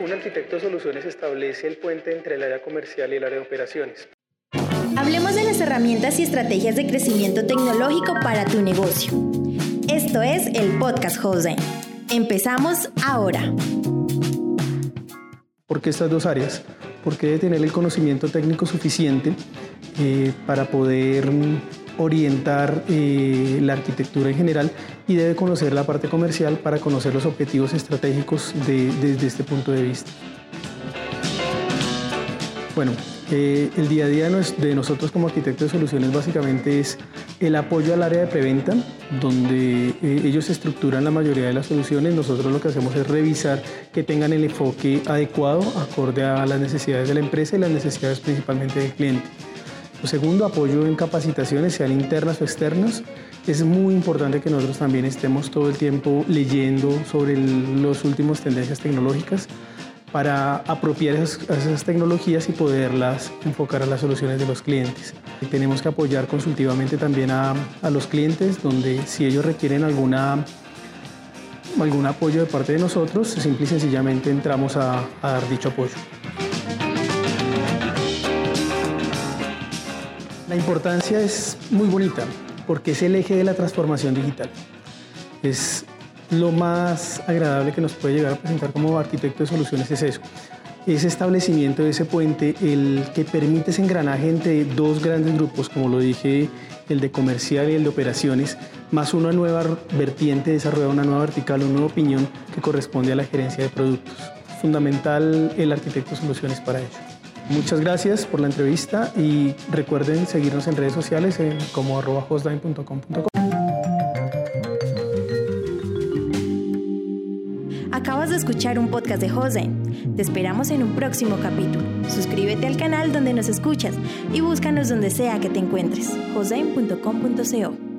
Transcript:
un arquitecto de soluciones establece el puente entre el área comercial y el área de operaciones. Hablemos de las herramientas y estrategias de crecimiento tecnológico para tu negocio. Esto es el podcast Jose. Empezamos ahora. ¿Por qué estas dos áreas? Porque debe tener el conocimiento técnico suficiente eh, para poder orientar eh, la arquitectura en general y debe conocer la parte comercial para conocer los objetivos estratégicos desde este punto de vista. Bueno, eh, el día a día de nosotros como arquitectos de soluciones básicamente es el apoyo al área de preventa, donde eh, ellos estructuran la mayoría de las soluciones. Nosotros lo que hacemos es revisar que tengan el enfoque adecuado, acorde a las necesidades de la empresa y las necesidades principalmente del cliente. Segundo, apoyo en capacitaciones, sean internas o externas. Es muy importante que nosotros también estemos todo el tiempo leyendo sobre los últimos tendencias tecnológicas para apropiar esas, tecnologías y poderlas enfocar a las soluciones de los clientes. Tenemos que apoyar consultivamente también a, los clientes, donde si ellos requieren alguna, algún apoyo de parte de nosotros, simple y sencillamente entramos a dar dicho apoyo. La importancia es muy bonita porque es el eje de la transformación digital. Es lo más agradable que nos puede llegar a presentar como arquitecto de soluciones es eso. Ese establecimiento de ese puente, el que permite ese engranaje entre dos grandes grupos, como lo dije, el de comercial y el de operaciones, más una nueva vertiente, desarrolla una nueva vertical, una nueva opinión que corresponde a la gerencia de productos. Fundamental el arquitecto de soluciones para ello. Muchas gracias por la entrevista y recuerden seguirnos en redes sociales como arroba Acabas de escuchar un podcast de Jose. Te esperamos en un próximo capítulo. Suscríbete al canal donde nos escuchas y búscanos donde sea que te encuentres. jose.com.co